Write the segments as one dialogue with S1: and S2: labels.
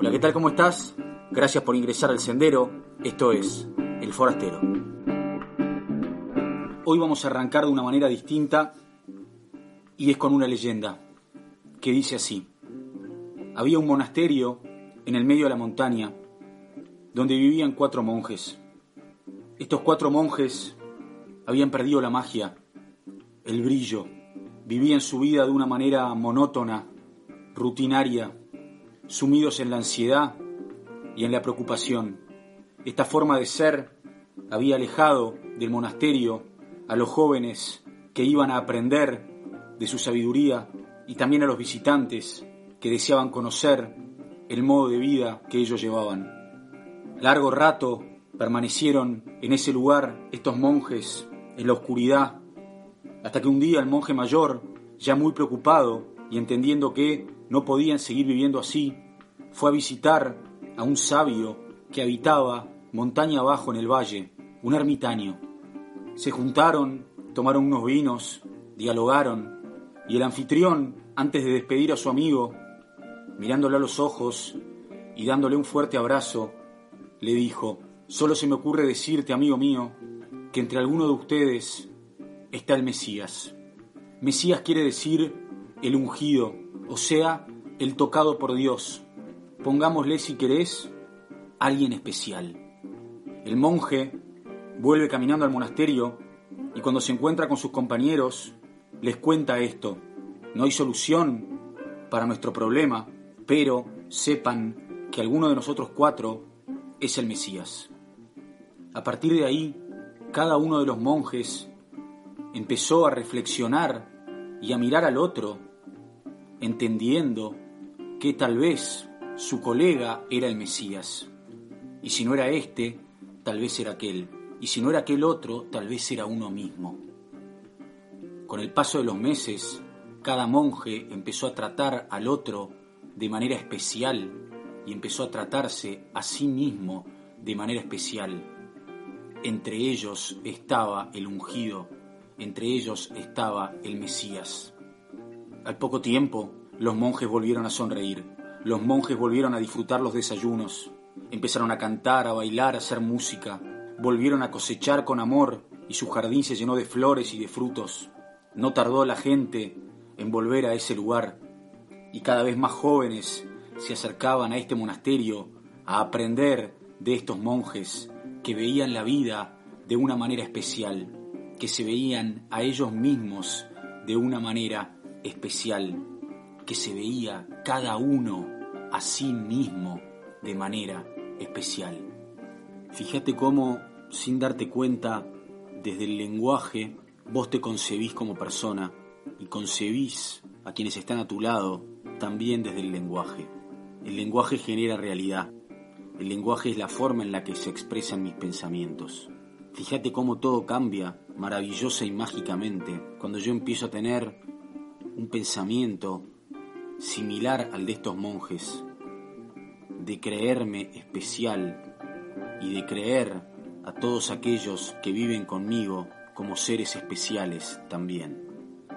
S1: Hola, ¿qué tal? ¿Cómo estás? Gracias por ingresar al sendero. Esto es El Forastero. Hoy vamos a arrancar de una manera distinta y es con una leyenda que dice así. Había un monasterio en el medio de la montaña donde vivían cuatro monjes. Estos cuatro monjes habían perdido la magia, el brillo, vivían su vida de una manera monótona, rutinaria, sumidos en la ansiedad y en la preocupación. Esta forma de ser había alejado del monasterio a los jóvenes que iban a aprender de su sabiduría y también a los visitantes que deseaban conocer el modo de vida que ellos llevaban. Largo rato permanecieron en ese lugar estos monjes en la oscuridad, hasta que un día el monje mayor, ya muy preocupado y entendiendo que no podían seguir viviendo así, fue a visitar a un sabio que habitaba montaña abajo en el valle, un ermitaño. Se juntaron, tomaron unos vinos, dialogaron, y el anfitrión, antes de despedir a su amigo, mirándole a los ojos y dándole un fuerte abrazo, le dijo, solo se me ocurre decirte, amigo mío, que entre alguno de ustedes está el Mesías. Mesías quiere decir el ungido, o sea, el tocado por Dios. Pongámosle, si querés, alguien especial. El monje vuelve caminando al monasterio y cuando se encuentra con sus compañeros les cuenta esto. No hay solución para nuestro problema, pero sepan que alguno de nosotros cuatro es el Mesías. A partir de ahí, cada uno de los monjes empezó a reflexionar y a mirar al otro, entendiendo que tal vez su colega era el Mesías. Y si no era este, tal vez era aquel. Y si no era aquel otro, tal vez era uno mismo. Con el paso de los meses, cada monje empezó a tratar al otro de manera especial y empezó a tratarse a sí mismo de manera especial entre ellos estaba el ungido, entre ellos estaba el Mesías. Al poco tiempo, los monjes volvieron a sonreír, los monjes volvieron a disfrutar los desayunos, empezaron a cantar, a bailar, a hacer música, volvieron a cosechar con amor y su jardín se llenó de flores y de frutos. No tardó la gente en volver a ese lugar y cada vez más jóvenes se acercaban a este monasterio a aprender de estos monjes que veían la vida de una manera especial, que se veían a ellos mismos de una manera especial, que se veía cada uno a sí mismo de manera especial. Fíjate cómo, sin darte cuenta, desde el lenguaje, vos te concebís como persona y concebís a quienes están a tu lado también desde el lenguaje. El lenguaje genera realidad. El lenguaje es la forma en la que se expresan mis pensamientos. Fíjate cómo todo cambia maravillosa y mágicamente cuando yo empiezo a tener un pensamiento similar al de estos monjes, de creerme especial y de creer a todos aquellos que viven conmigo como seres especiales también.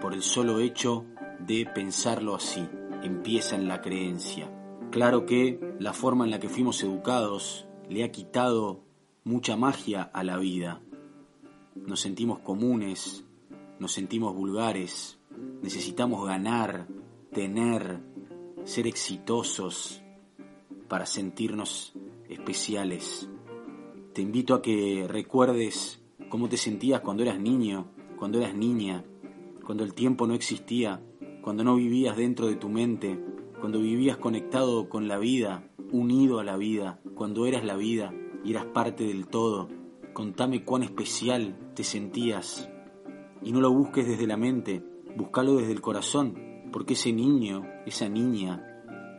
S1: Por el solo hecho de pensarlo así, empieza en la creencia. Claro que la forma en la que fuimos educados le ha quitado mucha magia a la vida. Nos sentimos comunes, nos sentimos vulgares, necesitamos ganar, tener, ser exitosos para sentirnos especiales. Te invito a que recuerdes cómo te sentías cuando eras niño, cuando eras niña, cuando el tiempo no existía, cuando no vivías dentro de tu mente, cuando vivías conectado con la vida, unido a la vida, cuando eras la vida y eras parte del todo. Contame cuán especial te sentías. Y no lo busques desde la mente, búscalo desde el corazón, porque ese niño, esa niña,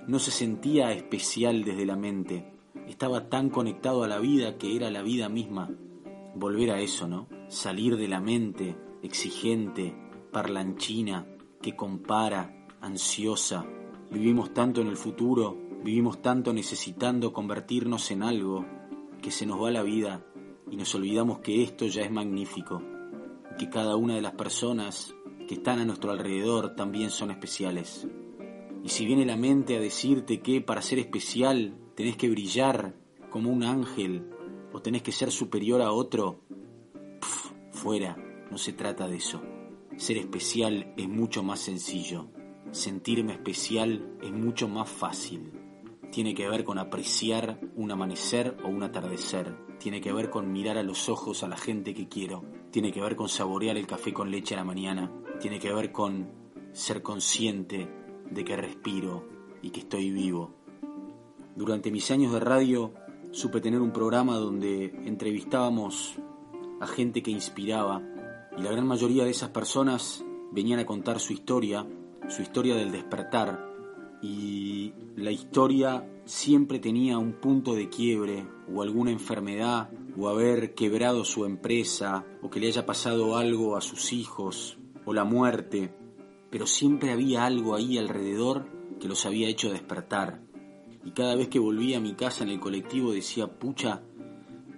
S1: no se sentía especial desde la mente, estaba tan conectado a la vida que era la vida misma. Volver a eso, ¿no? Salir de la mente exigente, parlanchina, que compara, ansiosa, Vivimos tanto en el futuro, vivimos tanto necesitando convertirnos en algo, que se nos va la vida y nos olvidamos que esto ya es magnífico, que cada una de las personas que están a nuestro alrededor también son especiales. Y si viene la mente a decirte que para ser especial tenés que brillar como un ángel o tenés que ser superior a otro, fuera, no se trata de eso. Ser especial es mucho más sencillo. Sentirme especial es mucho más fácil. Tiene que ver con apreciar un amanecer o un atardecer. Tiene que ver con mirar a los ojos a la gente que quiero. Tiene que ver con saborear el café con leche a la mañana. Tiene que ver con ser consciente de que respiro y que estoy vivo. Durante mis años de radio supe tener un programa donde entrevistábamos a gente que inspiraba y la gran mayoría de esas personas venían a contar su historia, su historia del despertar y la historia siempre tenía un punto de quiebre o alguna enfermedad o haber quebrado su empresa o que le haya pasado algo a sus hijos o la muerte, pero siempre había algo ahí alrededor que los había hecho despertar. Y cada vez que volvía a mi casa en el colectivo decía, pucha,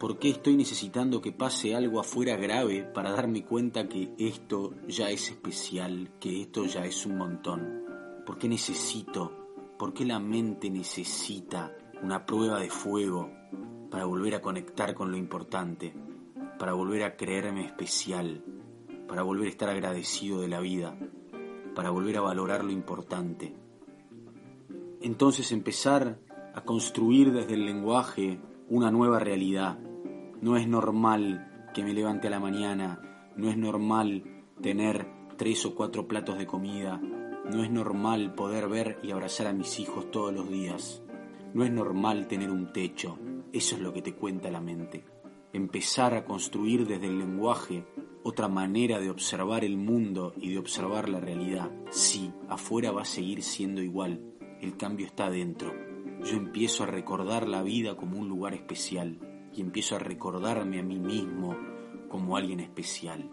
S1: ¿por qué estoy necesitando que pase algo afuera grave para darme cuenta que esto ya es especial, que esto ya es un montón? ¿Por qué necesito, por qué la mente necesita una prueba de fuego para volver a conectar con lo importante, para volver a creerme especial, para volver a estar agradecido de la vida, para volver a valorar lo importante? Entonces empezar a construir desde el lenguaje una nueva realidad. No es normal que me levante a la mañana, no es normal tener tres o cuatro platos de comida, no es normal poder ver y abrazar a mis hijos todos los días, no es normal tener un techo, eso es lo que te cuenta la mente. Empezar a construir desde el lenguaje otra manera de observar el mundo y de observar la realidad. Sí, afuera va a seguir siendo igual, el cambio está adentro. Yo empiezo a recordar la vida como un lugar especial y empiezo a recordarme a mí mismo como alguien especial.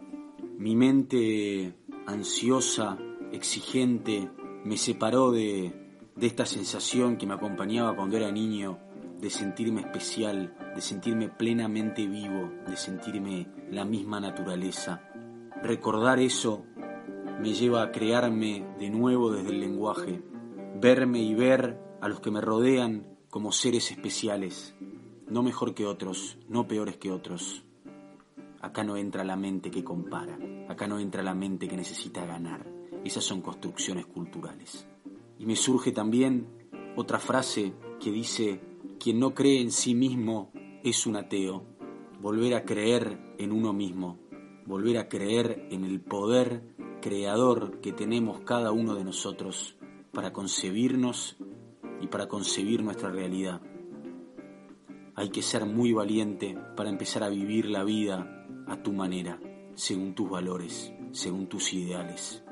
S1: Mi mente ansiosa, exigente, me separó de, esta sensación que me acompañaba cuando era niño, de sentirme especial, de sentirme plenamente vivo, de sentirme la misma naturaleza. Recordar eso me lleva a crearme de nuevo desde el lenguaje, verme y ver a los que me rodean como seres especiales, no mejor que otros, no peores que otros. Acá no entra la mente que compara, acá no entra la mente que necesita ganar. Esas son construcciones culturales. Y me surge también otra frase que dice, quien no cree en sí mismo es un ateo. Volver a creer en uno mismo, volver a creer en el poder creador que tenemos cada uno de nosotros para concebirnos y para concebir nuestra realidad. Hay que ser muy valiente para empezar a vivir la vida a tu manera, según tus valores, según tus ideales.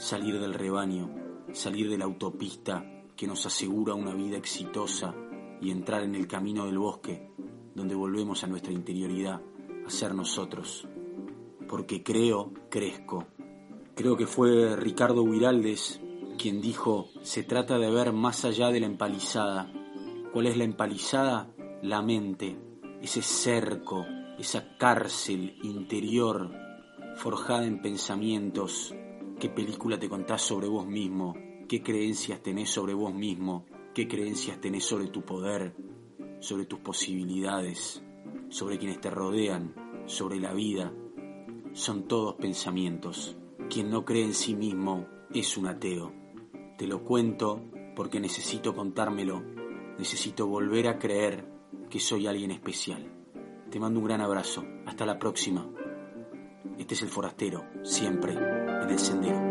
S1: Salir del rebaño, salir de la autopista que nos asegura una vida exitosa y entrar en el camino del bosque, donde volvemos a nuestra interioridad, a ser nosotros. Porque creo, crezco. Creo que fue Ricardo Huiraldes quien dijo, se trata de ver más allá de la empalizada. ¿Cuál es la empalizada? La mente, ese cerco, esa cárcel interior forjada en pensamientos. ¿Qué película te contás sobre vos mismo? ¿Qué creencias tenés sobre vos mismo? ¿Qué creencias tenés sobre tu poder? Sobre tus posibilidades? Sobre quienes te rodean? Sobre la vida? Son todos pensamientos. Quien no cree en sí mismo es un ateo. Te lo cuento porque necesito contármelo, necesito volver a creer que soy alguien especial. Te mando un gran abrazo, hasta la próxima. Este es el forastero, siempre descendió.